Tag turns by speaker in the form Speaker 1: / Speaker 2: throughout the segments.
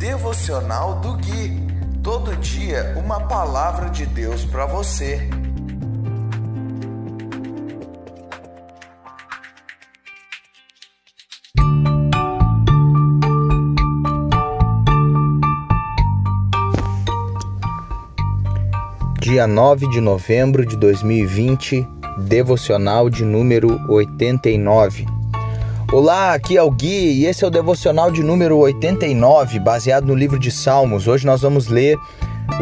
Speaker 1: Devocional do Gui. Todo dia uma palavra de Deus para você.
Speaker 2: Dia 9 de novembro de 2020, devocional de número 89. Olá, aqui é o Gui e esse é o devocional de número 89, baseado no livro de Salmos. Hoje nós vamos ler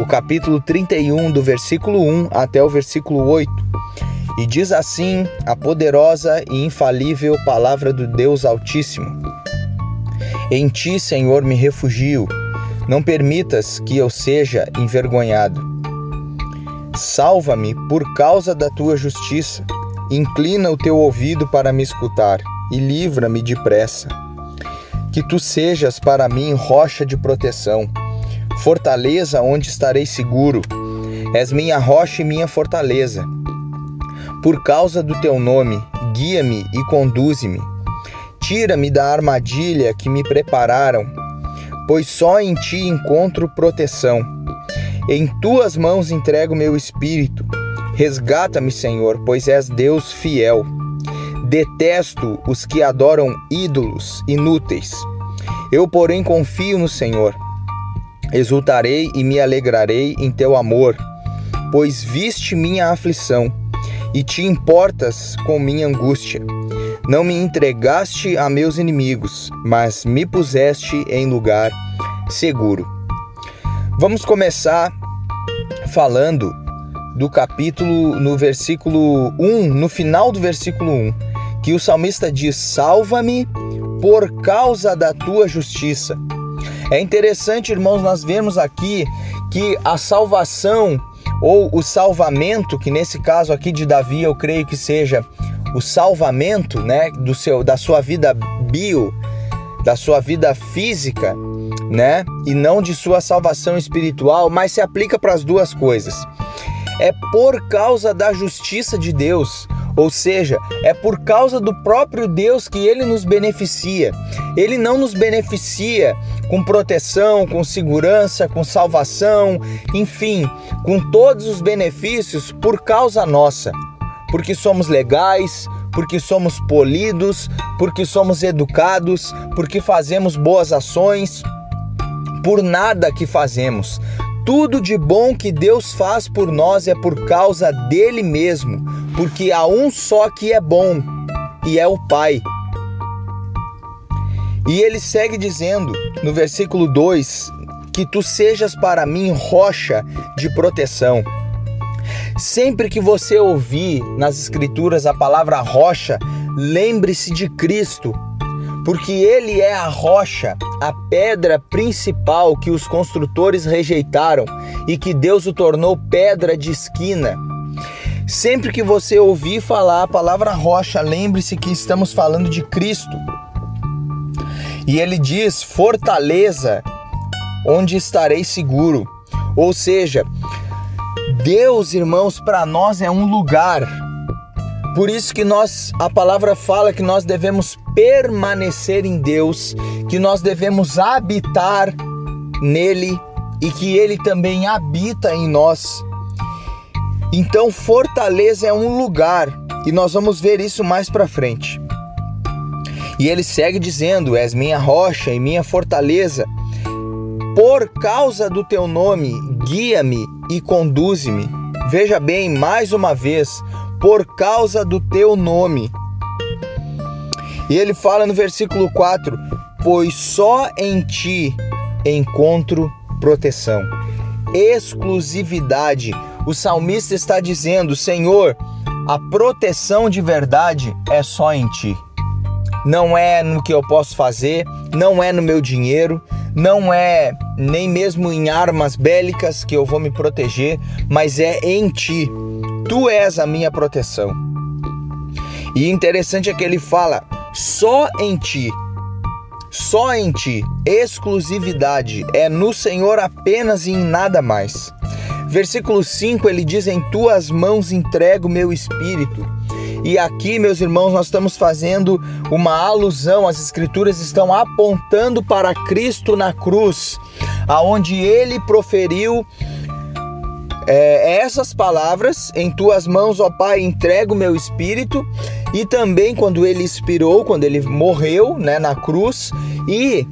Speaker 2: o capítulo 31, do versículo 1 até o versículo 8. E diz assim a poderosa e infalível palavra do Deus Altíssimo: Em ti, Senhor, me refugio. Não permitas que eu seja envergonhado. Salva-me por causa da tua justiça. Inclina o teu ouvido para me escutar e livra-me depressa. Que tu sejas para mim rocha de proteção, fortaleza onde estarei seguro. És minha rocha e minha fortaleza. Por causa do teu nome, guia-me e conduze-me. Tira-me da armadilha que me prepararam, pois só em ti encontro proteção. Em tuas mãos entrego meu espírito. Resgata-me, Senhor, pois és Deus fiel. Detesto os que adoram ídolos inúteis. Eu, porém, confio no Senhor. Exultarei e me alegrarei em teu amor, pois viste minha aflição e te importas com minha angústia. Não me entregaste a meus inimigos, mas me puseste em lugar seguro. Vamos começar falando do capítulo no versículo 1, no final do versículo 1 que o salmista diz: Salva-me por causa da tua justiça. É interessante, irmãos, nós vemos aqui que a salvação ou o salvamento, que nesse caso aqui de Davi eu creio que seja o salvamento, né, do seu da sua vida bio, da sua vida física, né, e não de sua salvação espiritual, mas se aplica para as duas coisas. É por causa da justiça de Deus. Ou seja, é por causa do próprio Deus que ele nos beneficia. Ele não nos beneficia com proteção, com segurança, com salvação, enfim, com todos os benefícios por causa nossa. Porque somos legais, porque somos polidos, porque somos educados, porque fazemos boas ações, por nada que fazemos. Tudo de bom que Deus faz por nós é por causa dele mesmo, porque há um só que é bom e é o Pai. E ele segue dizendo no versículo 2: Que tu sejas para mim rocha de proteção. Sempre que você ouvir nas Escrituras a palavra rocha, lembre-se de Cristo, porque Ele é a rocha, a pedra principal que os construtores rejeitaram e que Deus o tornou pedra de esquina. Sempre que você ouvir falar a palavra rocha, lembre-se que estamos falando de Cristo. E ele diz: fortaleza, onde estarei seguro. Ou seja, Deus, irmãos, para nós é um lugar. Por isso que nós, a palavra fala que nós devemos permanecer em Deus, que nós devemos habitar nele e que ele também habita em nós. Então, Fortaleza é um lugar e nós vamos ver isso mais para frente. E ele segue dizendo: És minha rocha e minha fortaleza. Por causa do teu nome, guia-me e conduze-me. Veja bem, mais uma vez, por causa do teu nome. E ele fala no versículo 4: Pois só em ti encontro proteção, exclusividade o salmista está dizendo: Senhor, a proteção de verdade é só em ti. Não é no que eu posso fazer, não é no meu dinheiro, não é nem mesmo em armas bélicas que eu vou me proteger, mas é em ti. Tu és a minha proteção. E interessante é que ele fala: só em ti. Só em ti, exclusividade, é no Senhor apenas e em nada mais. Versículo 5 ele diz: Em tuas mãos entrego meu espírito. E aqui, meus irmãos, nós estamos fazendo uma alusão, as escrituras estão apontando para Cristo na cruz, aonde ele proferiu é, essas palavras: Em tuas mãos, ó Pai, entrego o meu espírito. E também quando ele expirou, quando ele morreu né, na cruz, e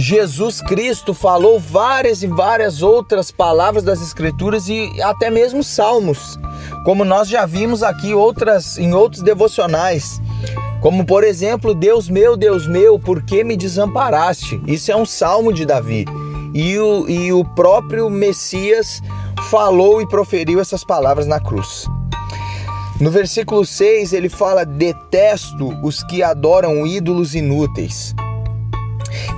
Speaker 2: Jesus Cristo falou várias e várias outras palavras das Escrituras e até mesmo salmos, como nós já vimos aqui outras em outros devocionais. Como por exemplo, Deus meu, Deus meu, por que me desamparaste? Isso é um salmo de Davi. E o, e o próprio Messias falou e proferiu essas palavras na cruz. No versículo 6 ele fala: Detesto os que adoram ídolos inúteis.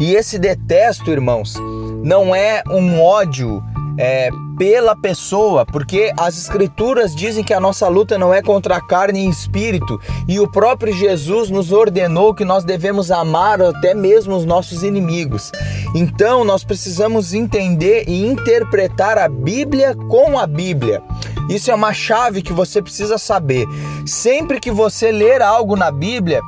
Speaker 2: E esse detesto, irmãos, não é um ódio é, pela pessoa, porque as escrituras dizem que a nossa luta não é contra a carne e espírito, e o próprio Jesus nos ordenou que nós devemos amar até mesmo os nossos inimigos. Então nós precisamos entender e interpretar a Bíblia com a Bíblia. Isso é uma chave que você precisa saber. Sempre que você ler algo na Bíblia,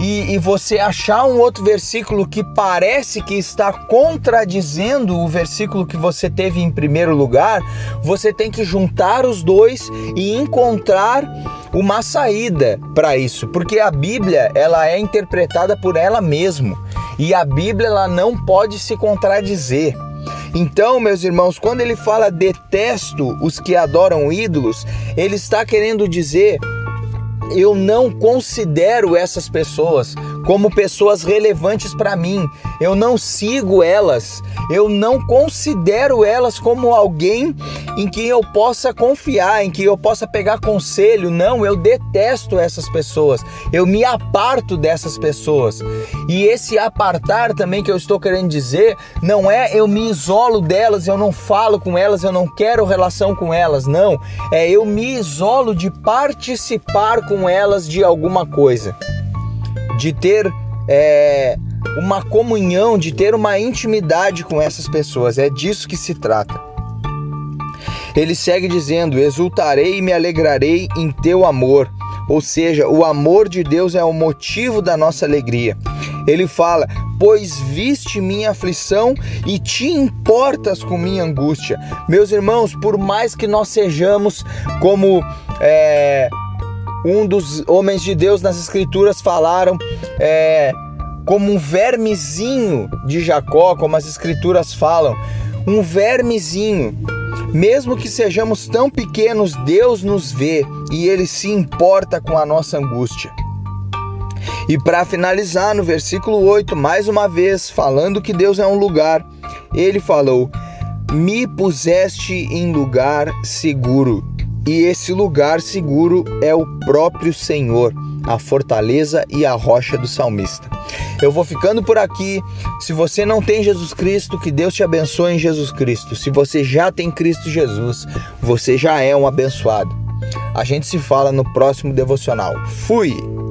Speaker 2: e, e, você achar um outro versículo que parece que está contradizendo o versículo que você teve em primeiro lugar, você tem que juntar os dois e encontrar uma saída para isso, porque a Bíblia ela é interpretada por ela mesma e a Bíblia ela não pode se contradizer. Então, meus irmãos, quando ele fala detesto os que adoram ídolos, ele está querendo dizer eu não considero essas pessoas como pessoas relevantes para mim. Eu não sigo elas. Eu não considero elas como alguém em quem eu possa confiar, em que eu possa pegar conselho. Não, eu detesto essas pessoas. Eu me aparto dessas pessoas. E esse apartar também que eu estou querendo dizer não é eu me isolo delas, eu não falo com elas, eu não quero relação com elas. Não, é eu me isolo de participar com elas de alguma coisa de ter é, uma comunhão, de ter uma intimidade com essas pessoas. É disso que se trata. Ele segue dizendo: Exultarei e me alegrarei em teu amor. Ou seja, o amor de Deus é o motivo da nossa alegria. Ele fala: Pois viste minha aflição e te importas com minha angústia. Meus irmãos, por mais que nós sejamos como é, um dos homens de Deus nas Escrituras falaram é, como um vermezinho de Jacó, como as Escrituras falam, um vermezinho. Mesmo que sejamos tão pequenos, Deus nos vê e Ele se importa com a nossa angústia. E para finalizar, no versículo 8, mais uma vez, falando que Deus é um lugar, ele falou: Me puseste em lugar seguro e esse lugar seguro é o próprio Senhor, a fortaleza e a rocha do salmista. Eu vou ficando por aqui. Se você não tem Jesus Cristo, que Deus te abençoe em Jesus Cristo. Se você já tem Cristo Jesus, você já é um abençoado. A gente se fala no próximo devocional. Fui!